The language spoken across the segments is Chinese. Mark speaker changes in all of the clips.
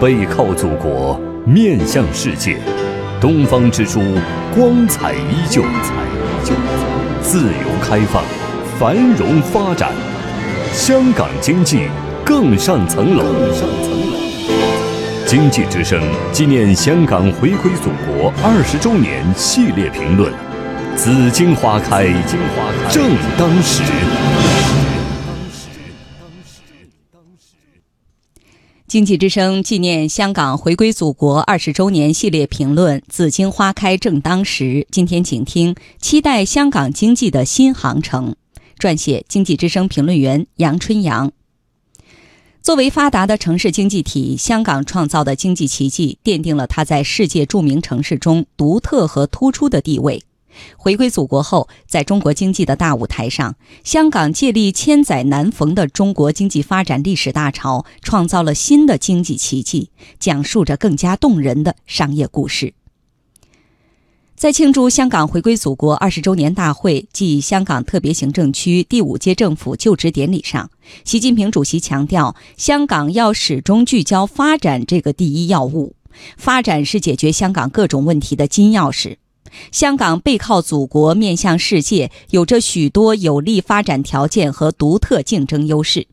Speaker 1: 背靠祖国，面向世界，东方之珠光彩依旧，彩依旧自由开放，繁荣发展，香港经济更上层楼。经济之声纪念香港回归祖国二十周年系列评论：紫荆花开正当时。
Speaker 2: 经济之声纪念香港回归祖国二十周年系列评论：紫荆花开正当时。今天请听：期待香港经济的新航程。撰写：经济之声评论员杨春阳。作为发达的城市经济体，香港创造的经济奇迹，奠定了它在世界著名城市中独特和突出的地位。回归祖国后，在中国经济的大舞台上，香港借力千载难逢的中国经济发展历史大潮，创造了新的经济奇迹，讲述着更加动人的商业故事。在庆祝香港回归祖国二十周年大会暨香港特别行政区第五届政府就职典礼上，习近平主席强调，香港要始终聚焦发展这个第一要务，发展是解决香港各种问题的金钥匙。香港背靠祖国，面向世界，有着许多有利发展条件和独特竞争优势。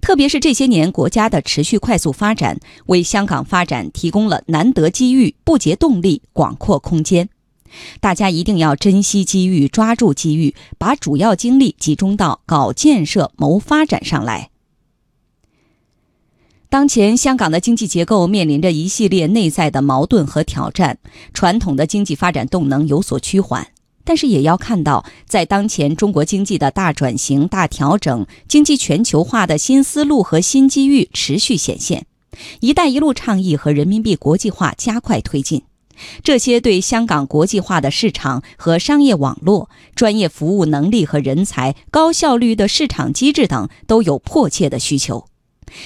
Speaker 2: 特别是这些年国家的持续快速发展，为香港发展提供了难得机遇、不竭动力、广阔空间。大家一定要珍惜机遇，抓住机遇，把主要精力集中到搞建设、谋发展上来。当前香港的经济结构面临着一系列内在的矛盾和挑战，传统的经济发展动能有所趋缓。但是也要看到，在当前中国经济的大转型、大调整、经济全球化的新思路和新机遇持续显现，“一带一路”倡议和人民币国际化加快推进，这些对香港国际化的市场和商业网络、专业服务能力和人才、高效率的市场机制等都有迫切的需求。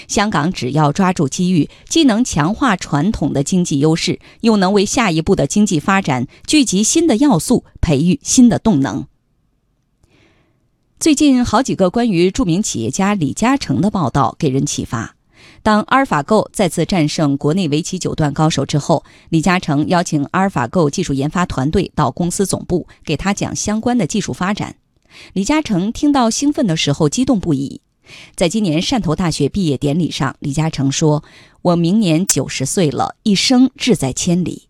Speaker 2: 香港只要抓住机遇，既能强化传统的经济优势，又能为下一步的经济发展聚集新的要素，培育新的动能。最近好几个关于著名企业家李嘉诚的报道给人启发。当阿尔法狗再次战胜国内围棋九段高手之后，李嘉诚邀请阿尔法狗技术研发团队到公司总部，给他讲相关的技术发展。李嘉诚听到兴奋的时候，激动不已。在今年汕头大学毕业典礼上，李嘉诚说：“我明年九十岁了，一生志在千里。”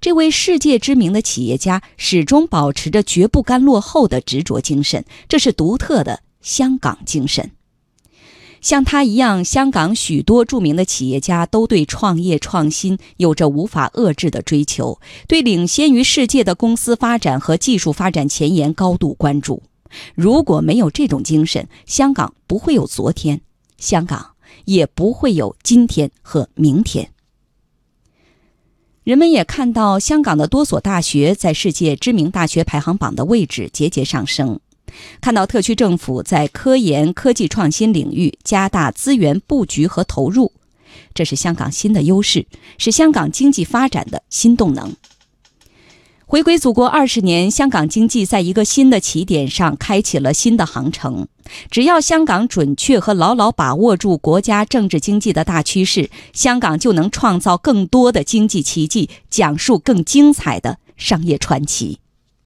Speaker 2: 这位世界知名的企业家始终保持着绝不甘落后的执着精神，这是独特的香港精神。像他一样，香港许多著名的企业家都对创业创新有着无法遏制的追求，对领先于世界的公司发展和技术发展前沿高度关注。如果没有这种精神，香港不会有昨天，香港也不会有今天和明天。人们也看到，香港的多所大学在世界知名大学排行榜的位置节节上升，看到特区政府在科研、科技创新领域加大资源布局和投入，这是香港新的优势，是香港经济发展的新动能。回归祖国二十年，香港经济在一个新的起点上开启了新的航程。只要香港准确和牢牢把握住国家政治经济的大趋势，香港就能创造更多的经济奇迹，讲述更精彩的商业传奇。